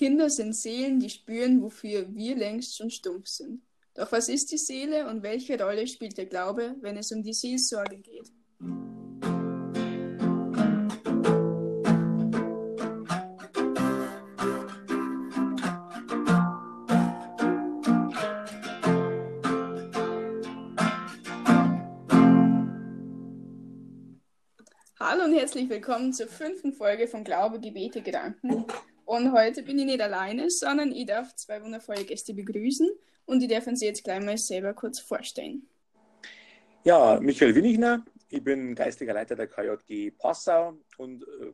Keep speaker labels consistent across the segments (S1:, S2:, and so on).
S1: Kinder sind Seelen, die spüren, wofür wir längst schon stumpf sind. Doch was ist die Seele und welche Rolle spielt der Glaube, wenn es um die Seelsorge geht? Hallo und herzlich willkommen zur fünften Folge von Glaube, Gebete, Gedanken. Und heute bin ich nicht alleine, sondern ich darf zwei wundervolle Gäste begrüßen und die dürfen Sie jetzt gleich mal selber kurz vorstellen.
S2: Ja, Michael Winnichner, ich bin geistiger Leiter der KJG Passau und äh,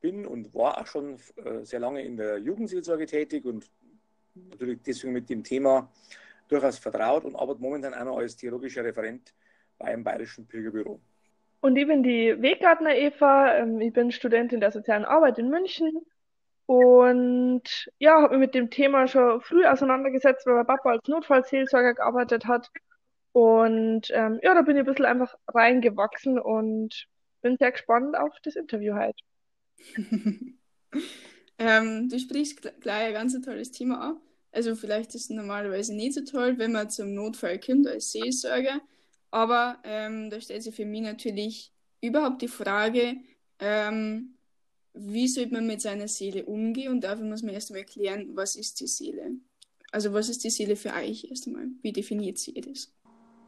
S2: bin und war auch schon äh, sehr lange in der Jugendseelsorge tätig und natürlich deswegen mit dem Thema durchaus vertraut und arbeite momentan auch noch als theologischer Referent beim Bayerischen Pilgerbüro.
S3: Und ich bin die Weggartner Eva, ähm, ich bin Studentin der sozialen Arbeit in München und ja, habe mich mit dem Thema schon früh auseinandergesetzt, weil mein Papa als Notfallseelsorger gearbeitet hat. Und ähm, ja, da bin ich ein bisschen einfach reingewachsen und bin sehr gespannt auf das Interview heute.
S1: ähm, du sprichst gleich ein ganz tolles Thema an. Also vielleicht ist es normalerweise nicht so toll, wenn man zum Notfall kommt als Seelsorger. Aber ähm, da stellt sich für mich natürlich überhaupt die Frage, ähm, wie sollte man mit seiner Seele umgehen? Und dafür muss man erst einmal erklären, was ist die Seele? Also was ist die Seele für euch erst einmal? Wie definiert sie das?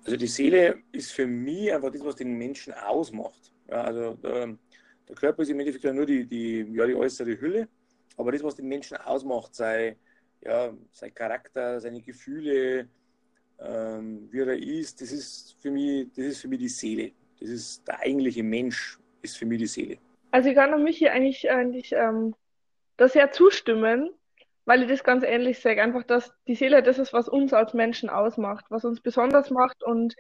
S2: Also die Seele ist für mich einfach das, was den Menschen ausmacht. Ja, also der, der, Körper ist im Endeffekt nur die, die, ja, die äußere Hülle, aber das, was den Menschen ausmacht, sei, ja, sein Charakter, seine Gefühle, ähm, wie er ist, das ist, für mich, das ist für mich die Seele. Das ist der eigentliche Mensch, ist für mich die Seele.
S3: Also ich kann mich hier eigentlich, eigentlich ähm, da sehr zustimmen, weil ich das ganz ähnlich sage. Einfach, dass die Seele das ist, was uns als Menschen ausmacht, was uns besonders macht und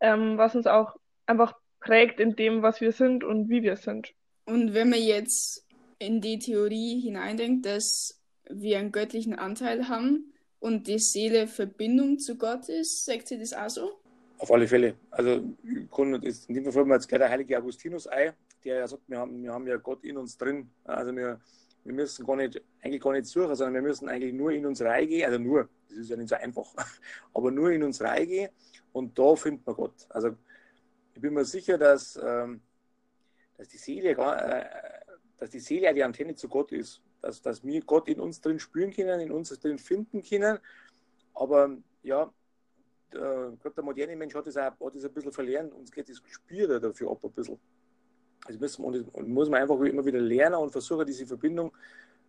S3: ähm, was uns auch einfach prägt in dem, was wir sind und wie wir sind.
S1: Und wenn man jetzt in die Theorie hineindenkt, dass wir einen göttlichen Anteil haben und die Seele Verbindung zu Gott ist, sagt sie das auch so?
S2: Auf alle Fälle. Also in dem Fall jetzt gleich der heilige Augustinus ein, der ja sagt, wir haben, wir haben ja Gott in uns drin. Also wir, wir müssen gar nicht, eigentlich gar nicht suchen, sondern wir müssen eigentlich nur in uns reingehen, also nur, das ist ja nicht so einfach, aber nur in uns reingehen und da findet man Gott. Also ich bin mir sicher, dass, ähm, dass die Seele äh, dass die Seele die Antenne zu Gott ist. Dass, dass wir Gott in uns drin spüren können, in uns drin finden können. Aber ja, der, der moderne Mensch hat das, auch, hat das ein bisschen verlernt. Uns geht das Gespür dafür ab ein bisschen. Also müssen, und muss man einfach immer wieder lernen und versuchen, diese Verbindung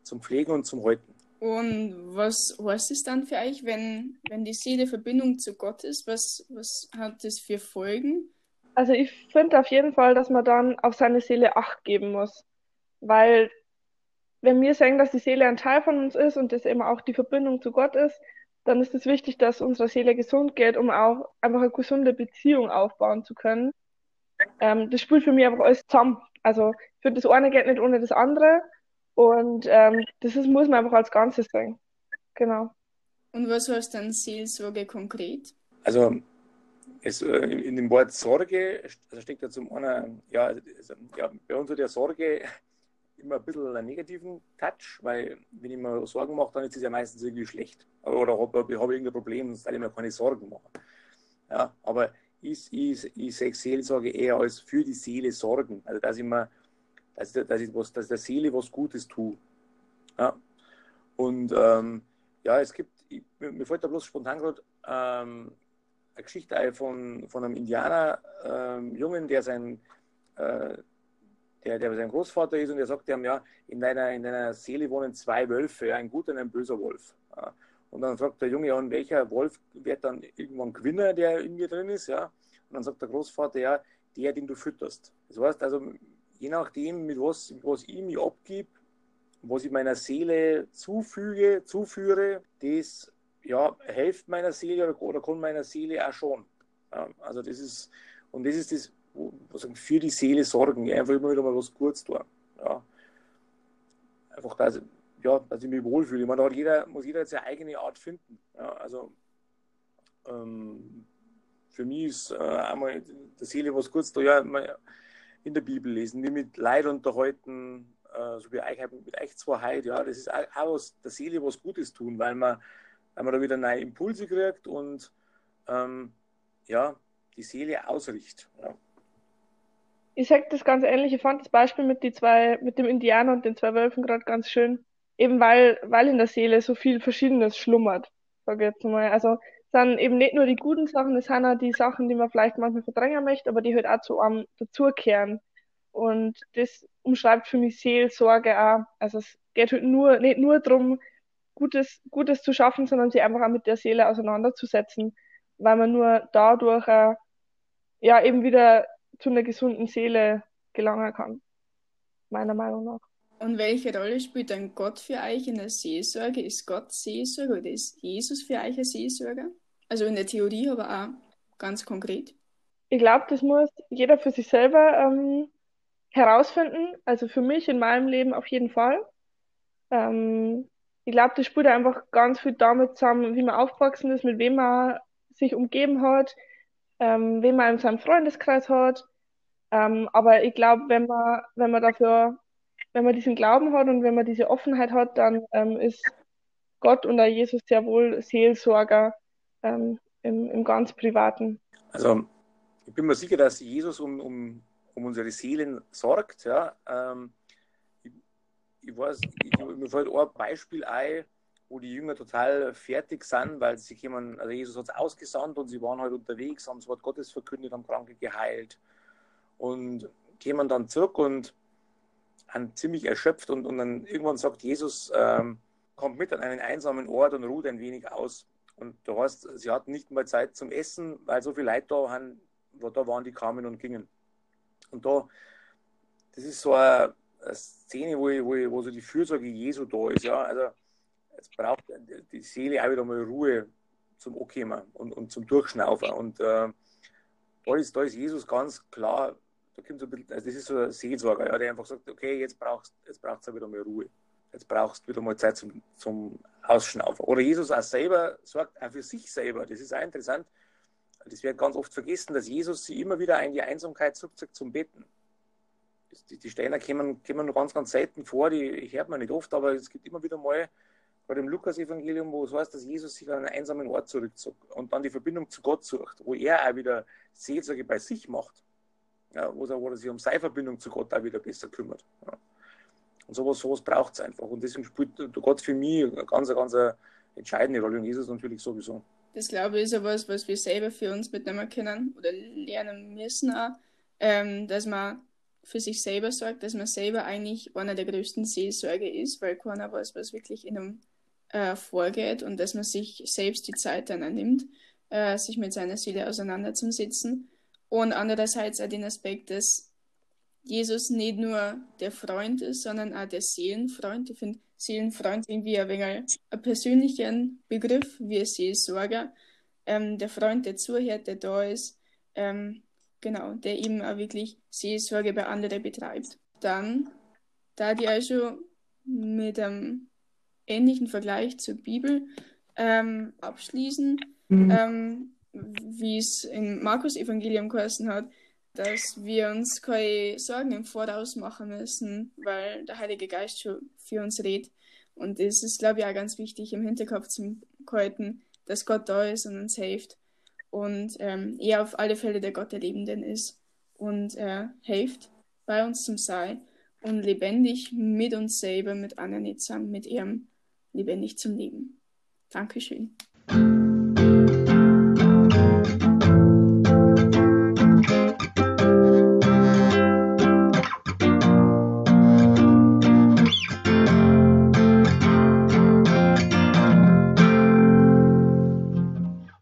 S2: zum Pflegen und zum Halten.
S1: Und was heißt es dann für euch, wenn, wenn die Seele Verbindung zu Gott ist? Was, was hat das für Folgen?
S3: Also ich finde auf jeden Fall, dass man dann auf seine Seele Acht geben muss. Weil wenn wir sagen, dass die Seele ein Teil von uns ist und das eben auch die Verbindung zu Gott ist, dann ist es wichtig, dass unsere Seele gesund geht, um auch einfach eine gesunde Beziehung aufbauen zu können. Ähm, das spielt für mich einfach alles zusammen. Also ich finde, das eine geht nicht ohne das andere. Und ähm, das ist, muss man einfach als Ganzes sehen. Genau.
S1: Und was heißt dann Seelsorge konkret?
S2: Also es, äh, in, dem Wort Sorge also steckt ja zum einen, ja, also, ja, bei uns hat ja Sorge immer ein bisschen einen negativen Touch, weil wenn ich mir Sorgen mache, dann ist es ja meistens irgendwie schlecht. Oder habe hab irgendein Problem, dann soll ich mir keine Sorgen machen. Ja, aber ich, ich, ich sehe Seelsorge eher als für die Seele sorgen. Also dass ich, mir, dass, dass ich, was, dass der Seele was Gutes tue. Ja. Und ähm, ja, es gibt, ich, mir fällt da bloß spontan gerade ähm, eine Geschichte von, von einem Indianer, ähm, der sein äh, der, der sein Großvater ist und der sagt ihm, ja, in deiner, in deiner Seele wohnen zwei Wölfe, ein guter und ein böser Wolf. Und dann fragt der Junge, ja, und welcher Wolf wird dann irgendwann Gewinner, der in mir drin ist, ja. Und dann sagt der Großvater, ja, der, den du fütterst. Das heißt also, je nachdem, mit was, was ich mich abgib, was ich meiner Seele zufüge, zuführe, das ja, hilft meiner Seele oder, oder kann meiner Seele auch schon. Ja, also das ist, und das ist das was für die Seele sorgen, einfach immer wieder mal was Gutes tun. Ja. Einfach, dass, ja, dass ich mich wohlfühle. Ich meine, da hat jeder, muss jeder seine eigene Art finden. Ja, also ähm, für mich ist äh, einmal der Seele was Gutes tun, ja, in der Bibel lesen, mich mit Leid unterhalten, äh, so wie euch mit euch zwei heute, ja, das ist auch, auch was der Seele was Gutes tun, weil man, weil man da wieder neue Impulse kriegt und ähm, ja, die Seele ausrichtet. Ja.
S3: Ich sage das ganz ähnlich. Ich fand das Beispiel mit, die zwei, mit dem Indianer und den zwei Wölfen gerade ganz schön. Eben weil, weil in der Seele so viel Verschiedenes schlummert, sage ich jetzt mal. Also sind eben nicht nur die guten Sachen, es sind auch die Sachen, die man vielleicht manchmal verdrängen möchte, aber die halt auch zu einem dazukehren. Und das umschreibt für mich Seelsorge auch. Also es geht halt nur, nicht nur darum, Gutes, Gutes zu schaffen, sondern sich einfach auch mit der Seele auseinanderzusetzen, weil man nur dadurch äh, ja eben wieder zu einer gesunden Seele gelangen kann. Meiner Meinung nach.
S1: Und welche Rolle spielt dann Gott für euch in der Seelsorge? Ist Gott Seelsorger oder ist Jesus für euch ein Seelsorger? Also in der Theorie, aber auch ganz konkret.
S3: Ich glaube, das muss jeder für sich selber ähm, herausfinden. Also für mich in meinem Leben auf jeden Fall. Ähm, ich glaube, das spielt einfach ganz viel damit zusammen, wie man aufgewachsen ist, mit wem man sich umgeben hat, ähm, wen man in seinem Freundeskreis hat. Ähm, aber ich glaube, wenn man, wenn man dafür wenn man diesen Glauben hat und wenn man diese Offenheit hat, dann ähm, ist Gott und der Jesus sehr wohl Seelsorger ähm, im, im ganz Privaten.
S2: Also ich bin mir sicher, dass Jesus um, um, um unsere Seelen sorgt. Ja. Ähm, ich, ich weiß, ich, mir fällt ein Beispiel ein, wo die Jünger total fertig sind, weil sie kommen, also Jesus hat es ausgesandt und sie waren halt unterwegs, haben das Wort Gottes verkündet, haben Kranke geheilt und kämen dann zurück und an ziemlich erschöpft und, und dann irgendwann sagt Jesus, ähm, kommt mit an einen einsamen Ort und ruht ein wenig aus. Und du hast, sie hatten nicht mal Zeit zum Essen, weil so viele Leute da waren, da waren, die kamen und gingen. Und da, das ist so eine, eine Szene, wo, wo, wo so die Fürsorge Jesu da ist. Ja? Also es braucht die Seele auch wieder mal Ruhe zum Ankommen und, und zum Durchschnaufen. Und äh, da, ist, da ist Jesus ganz klar da kommt so ein bisschen, also das ist so ein Seelsorger, ja, der einfach sagt, okay, jetzt brauchst jetzt brauchst du wieder mal Ruhe. Jetzt brauchst du wieder mal Zeit zum, zum Ausschnaufen. Oder Jesus auch selber sorgt auch für sich selber. Das ist auch interessant. Das wird ganz oft vergessen, dass Jesus sie immer wieder in die Einsamkeit zurückzieht zum Betten. Die, die Steine kommen, kommen ganz, ganz selten vor, die hört man nicht oft, aber es gibt immer wieder mal, bei dem Lukas-Evangelium, wo es heißt, dass Jesus sich an einen einsamen Ort zurückzog und dann die Verbindung zu Gott sucht, wo er auch wieder Seelsorge bei sich macht ja, wo, er, wo er sich um seine Verbindung zu Gott auch wieder besser kümmert. Ja. Und sowas, sowas braucht es einfach. Und deswegen spielt Gott für mich eine ganz, ganz entscheidende Rolle und Jesus natürlich sowieso.
S1: Das glaube ich ist ja was, was wir selber für uns mitnehmen können oder lernen müssen auch, ähm, dass man für sich selber sorgt, dass man selber eigentlich einer der größten Seelsorge ist, weil keiner weiß, was wirklich in einem äh, vorgeht und dass man sich selbst die Zeit dann nimmt, äh, sich mit seiner Seele auseinanderzusetzen und andererseits auch den Aspekt, dass Jesus nicht nur der Freund ist, sondern auch der Seelenfreund. Ich finde Seelenfreund irgendwie ein wenig ein persönlichen Begriff wie Seelsorger. Ähm, der Freund, der zuhört, der da ist, ähm, genau, der eben auch wirklich Seelsorge bei anderen betreibt. Dann, da die also mit einem ähnlichen Vergleich zur Bibel ähm, abschließen, mhm. Wie es im Markus-Evangelium geheißen hat, dass wir uns keine Sorgen im Voraus machen müssen, weil der Heilige Geist schon für uns redet. Und es ist, glaube ich, auch ganz wichtig im Hinterkopf zu halten, dass Gott da ist und uns hilft. Und ähm, er auf alle Fälle der Gott der Lebenden ist und er hilft bei uns zum Sein und lebendig mit uns selber, mit anderen zusammen, mit ihm lebendig zum Leben. Dankeschön.